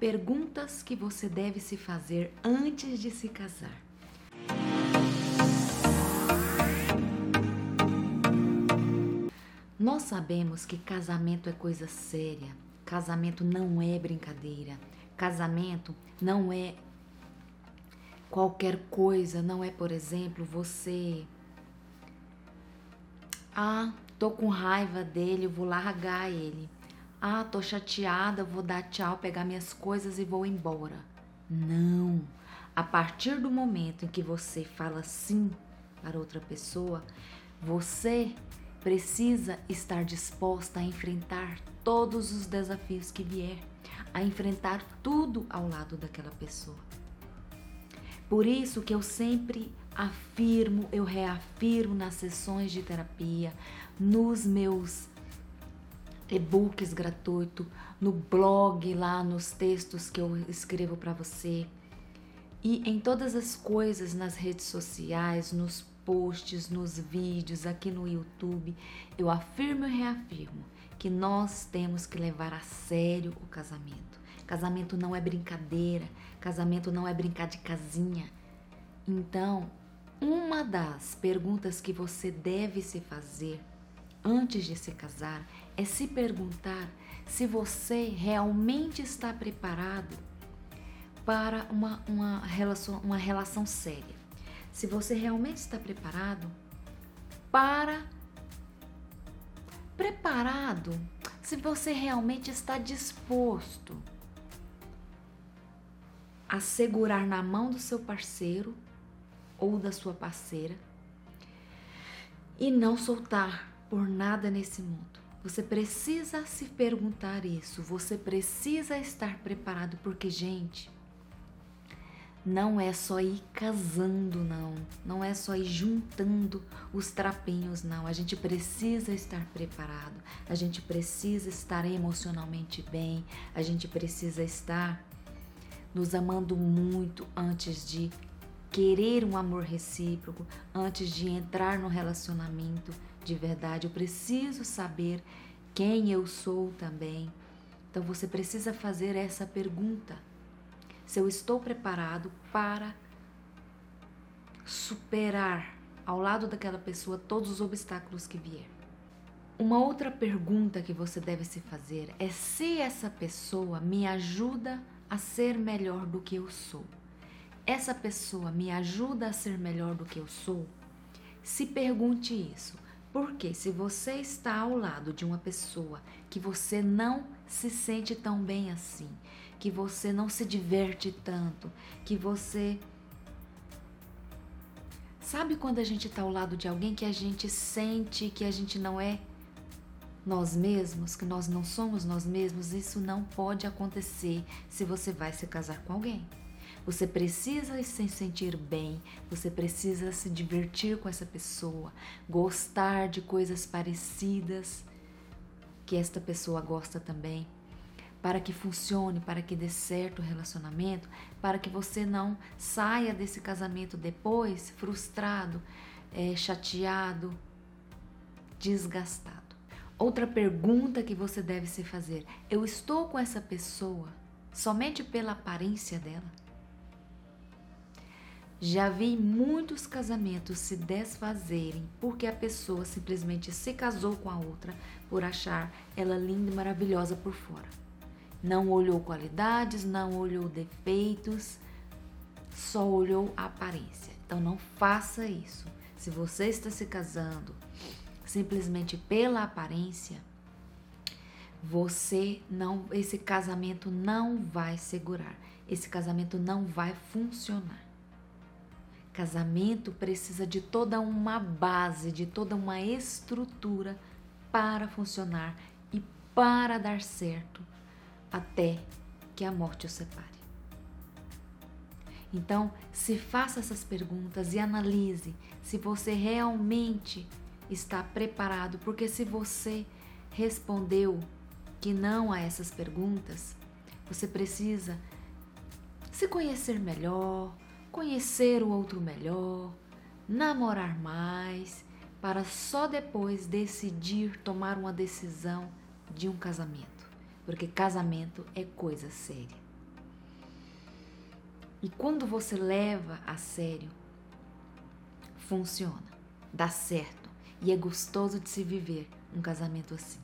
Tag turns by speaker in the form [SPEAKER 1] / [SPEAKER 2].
[SPEAKER 1] Perguntas que você deve se fazer antes de se casar. Nós sabemos que casamento é coisa séria, casamento não é brincadeira, casamento não é qualquer coisa, não é, por exemplo, você. Ah, tô com raiva dele, vou largar ele. Ah, tô chateada, vou dar tchau, pegar minhas coisas e vou embora. Não. A partir do momento em que você fala sim para outra pessoa, você precisa estar disposta a enfrentar todos os desafios que vier, a enfrentar tudo ao lado daquela pessoa. Por isso que eu sempre afirmo, eu reafirmo nas sessões de terapia, nos meus e-books gratuitos, no blog lá, nos textos que eu escrevo para você e em todas as coisas nas redes sociais, nos posts, nos vídeos, aqui no YouTube, eu afirmo e reafirmo que nós temos que levar a sério o casamento. Casamento não é brincadeira, casamento não é brincar de casinha. Então, uma das perguntas que você deve se fazer antes de se casar é se perguntar se você realmente está preparado para uma, uma, relação, uma relação séria se você realmente está preparado para preparado, se você realmente está disposto a segurar na mão do seu parceiro ou da sua parceira e não soltar por nada nesse mundo. Você precisa se perguntar isso, você precisa estar preparado porque gente, não é só ir casando, não. Não é só ir juntando os trapinhos, não. A gente precisa estar preparado. A gente precisa estar emocionalmente bem. A gente precisa estar nos amando muito antes de querer um amor recíproco, antes de entrar no relacionamento de verdade. Eu preciso saber quem eu sou também. Então você precisa fazer essa pergunta se eu estou preparado para superar ao lado daquela pessoa todos os obstáculos que vier. Uma outra pergunta que você deve se fazer é se essa pessoa me ajuda a ser melhor do que eu sou. Essa pessoa me ajuda a ser melhor do que eu sou? Se pergunte isso. Porque se você está ao lado de uma pessoa que você não se sente tão bem assim, que você não se diverte tanto, que você. Sabe quando a gente está ao lado de alguém que a gente sente que a gente não é nós mesmos, que nós não somos nós mesmos? Isso não pode acontecer se você vai se casar com alguém. Você precisa se sentir bem, você precisa se divertir com essa pessoa, gostar de coisas parecidas que esta pessoa gosta também para que funcione, para que dê certo o relacionamento, para que você não saia desse casamento depois frustrado, é, chateado, desgastado. Outra pergunta que você deve se fazer: eu estou com essa pessoa somente pela aparência dela? Já vi muitos casamentos se desfazerem porque a pessoa simplesmente se casou com a outra por achar ela linda e maravilhosa por fora. Não olhou qualidades, não olhou defeitos, só olhou a aparência. Então não faça isso. Se você está se casando simplesmente pela aparência, você não, esse casamento não vai segurar. Esse casamento não vai funcionar. Casamento precisa de toda uma base, de toda uma estrutura para funcionar e para dar certo até que a morte o separe. Então, se faça essas perguntas e analise se você realmente está preparado, porque se você respondeu que não a essas perguntas, você precisa se conhecer melhor, conhecer o outro melhor, namorar mais, para só depois decidir tomar uma decisão de um casamento porque casamento é coisa séria. E quando você leva a sério, funciona, dá certo e é gostoso de se viver um casamento assim.